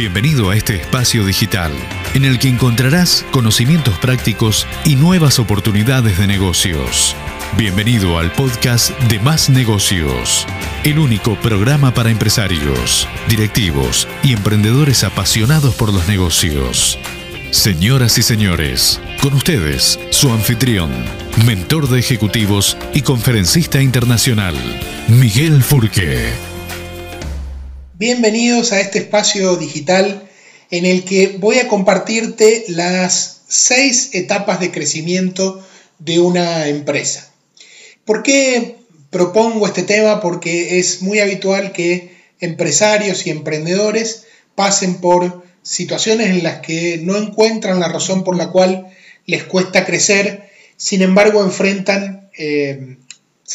Bienvenido a este espacio digital, en el que encontrarás conocimientos prácticos y nuevas oportunidades de negocios. Bienvenido al podcast de Más Negocios, el único programa para empresarios, directivos y emprendedores apasionados por los negocios. Señoras y señores, con ustedes, su anfitrión, mentor de ejecutivos y conferencista internacional, Miguel Furque. Bienvenidos a este espacio digital en el que voy a compartirte las seis etapas de crecimiento de una empresa. ¿Por qué propongo este tema? Porque es muy habitual que empresarios y emprendedores pasen por situaciones en las que no encuentran la razón por la cual les cuesta crecer, sin embargo enfrentan eh,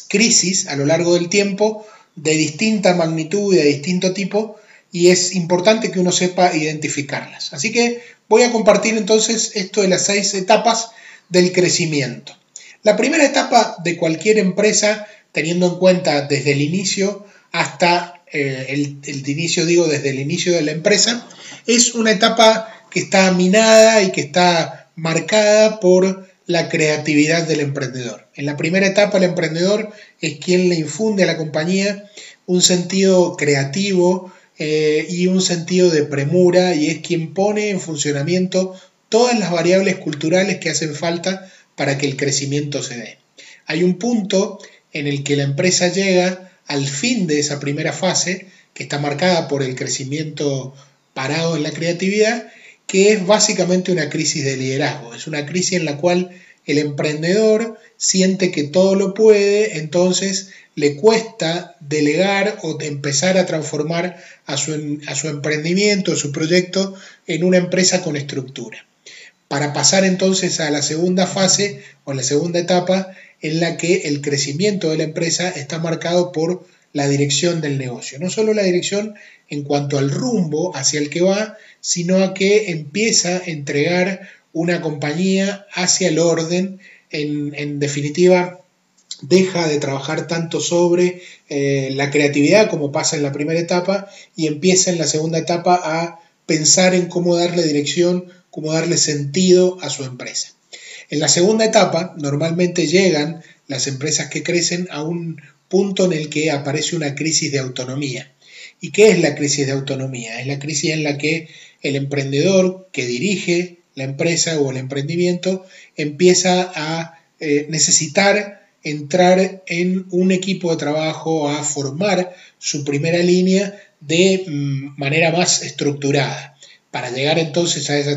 crisis a lo largo del tiempo de distinta magnitud y de distinto tipo y es importante que uno sepa identificarlas. Así que voy a compartir entonces esto de las seis etapas del crecimiento. La primera etapa de cualquier empresa, teniendo en cuenta desde el inicio hasta eh, el, el inicio, digo, desde el inicio de la empresa, es una etapa que está minada y que está marcada por la creatividad del emprendedor. En la primera etapa el emprendedor es quien le infunde a la compañía un sentido creativo eh, y un sentido de premura y es quien pone en funcionamiento todas las variables culturales que hacen falta para que el crecimiento se dé. Hay un punto en el que la empresa llega al fin de esa primera fase, que está marcada por el crecimiento parado en la creatividad, que es básicamente una crisis de liderazgo. Es una crisis en la cual el emprendedor siente que todo lo puede, entonces le cuesta delegar o empezar a transformar a su, a su emprendimiento, a su proyecto, en una empresa con estructura. Para pasar entonces a la segunda fase o la segunda etapa en la que el crecimiento de la empresa está marcado por la dirección del negocio. No solo la dirección en cuanto al rumbo hacia el que va, sino a que empieza a entregar una compañía hacia el orden, en, definitiva, deja de trabajar tanto sobre eh, la creatividad como pasa en la primera etapa y empieza en la segunda etapa a pensar en cómo darle dirección, cómo darle sentido a su empresa. En la segunda etapa normalmente llegan las empresas que crecen a un punto en el que aparece una crisis de autonomía. ¿Y qué es la crisis de autonomía? Es la crisis en la que el emprendedor que dirige la empresa o el emprendimiento empieza a eh, necesitar entrar en un equipo de trabajo, a formar su primera línea de mm, manera más estructurada, para llegar entonces a esa,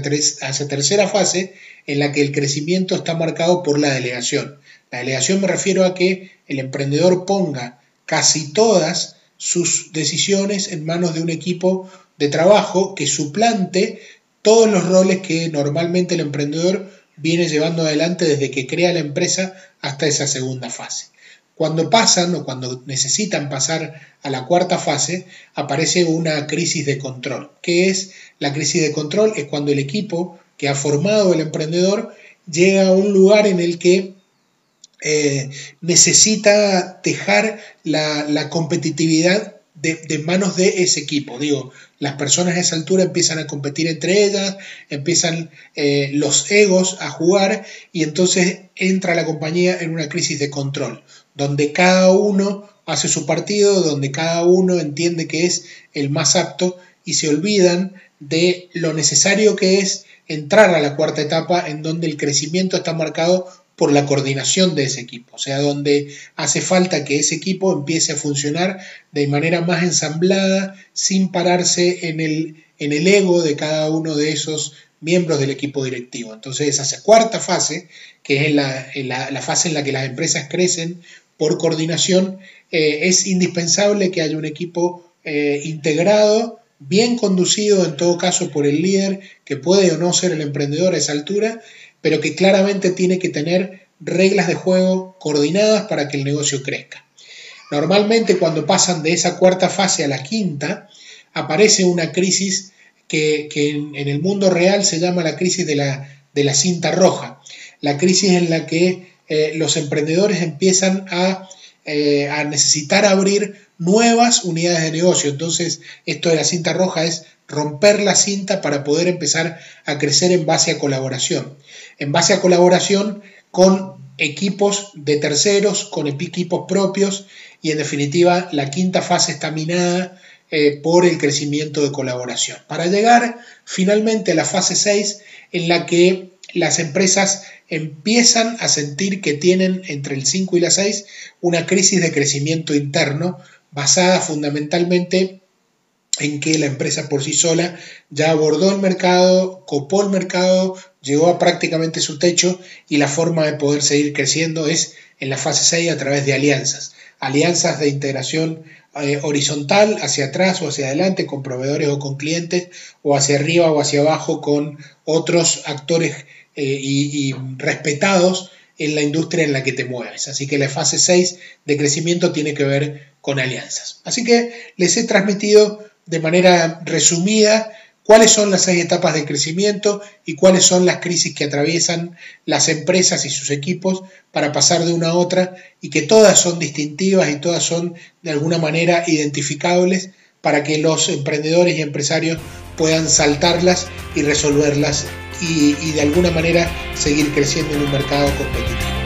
a esa tercera fase en la que el crecimiento está marcado por la delegación. La delegación me refiero a que el emprendedor ponga casi todas sus decisiones en manos de un equipo de trabajo que suplante todos los roles que normalmente el emprendedor viene llevando adelante desde que crea la empresa hasta esa segunda fase. Cuando pasan o cuando necesitan pasar a la cuarta fase, aparece una crisis de control. ¿Qué es la crisis de control? Es cuando el equipo que ha formado el emprendedor llega a un lugar en el que eh, necesita dejar la, competitividad de, manos de ese equipo. Digo, las personas a esa altura empiezan a competir entre ellas, empiezan eh, los egos a jugar y entonces entra la compañía en una crisis de control, donde cada uno hace su partido, donde cada uno entiende que es el más apto y se olvidan de lo necesario que es entrar a la cuarta etapa en donde el crecimiento está marcado por la coordinación de ese equipo, o sea, donde hace falta que ese equipo empiece a funcionar de manera más ensamblada, sin pararse en el, en el ego de cada uno de esos miembros del equipo directivo. Entonces, esa cuarta fase, que es la, fase en la que las empresas crecen por coordinación, eh, es indispensable que haya un equipo eh, integrado, bien conducido en todo caso por el líder, que puede o no ser el emprendedor a esa altura, pero que claramente tiene que tener reglas de juego coordinadas para que el negocio crezca. Normalmente cuando pasan de esa cuarta fase a la quinta, aparece una crisis que, en, el mundo real se llama la crisis de la, de la cinta roja, la crisis en la que eh, los emprendedores empiezan a, eh, a necesitar abrir nuevas unidades de negocio. Entonces, esto de la cinta roja es romper la cinta para poder empezar a crecer en base a colaboración. En base a colaboración con equipos de terceros, con equipos propios y en definitiva la quinta fase está minada eh, por el crecimiento de colaboración. Para llegar finalmente a la fase 6 en la que las empresas empiezan a sentir que tienen entre el 5 y la 6 una crisis de crecimiento interno basada fundamentalmente en que la empresa por sí sola ya abordó el mercado, copó el mercado, llegó a prácticamente su techo y la forma de poder seguir creciendo es en la fase 6 a través de alianzas. Alianzas de integración eh, horizontal hacia atrás o hacia adelante con proveedores o con clientes o hacia arriba o hacia abajo con otros actores eh, y, y respetados en la industria en la que te mueves. Así que la fase 6 de crecimiento tiene que ver con alianzas. Así que les he transmitido de manera resumida cuáles son las seis etapas de crecimiento y cuáles son las crisis que atraviesan las empresas y sus equipos para pasar de una a otra y que todas son distintivas y todas son de alguna manera identificables para que los emprendedores y empresarios puedan saltarlas y resolverlas y, y de alguna manera seguir creciendo en un mercado competitivo.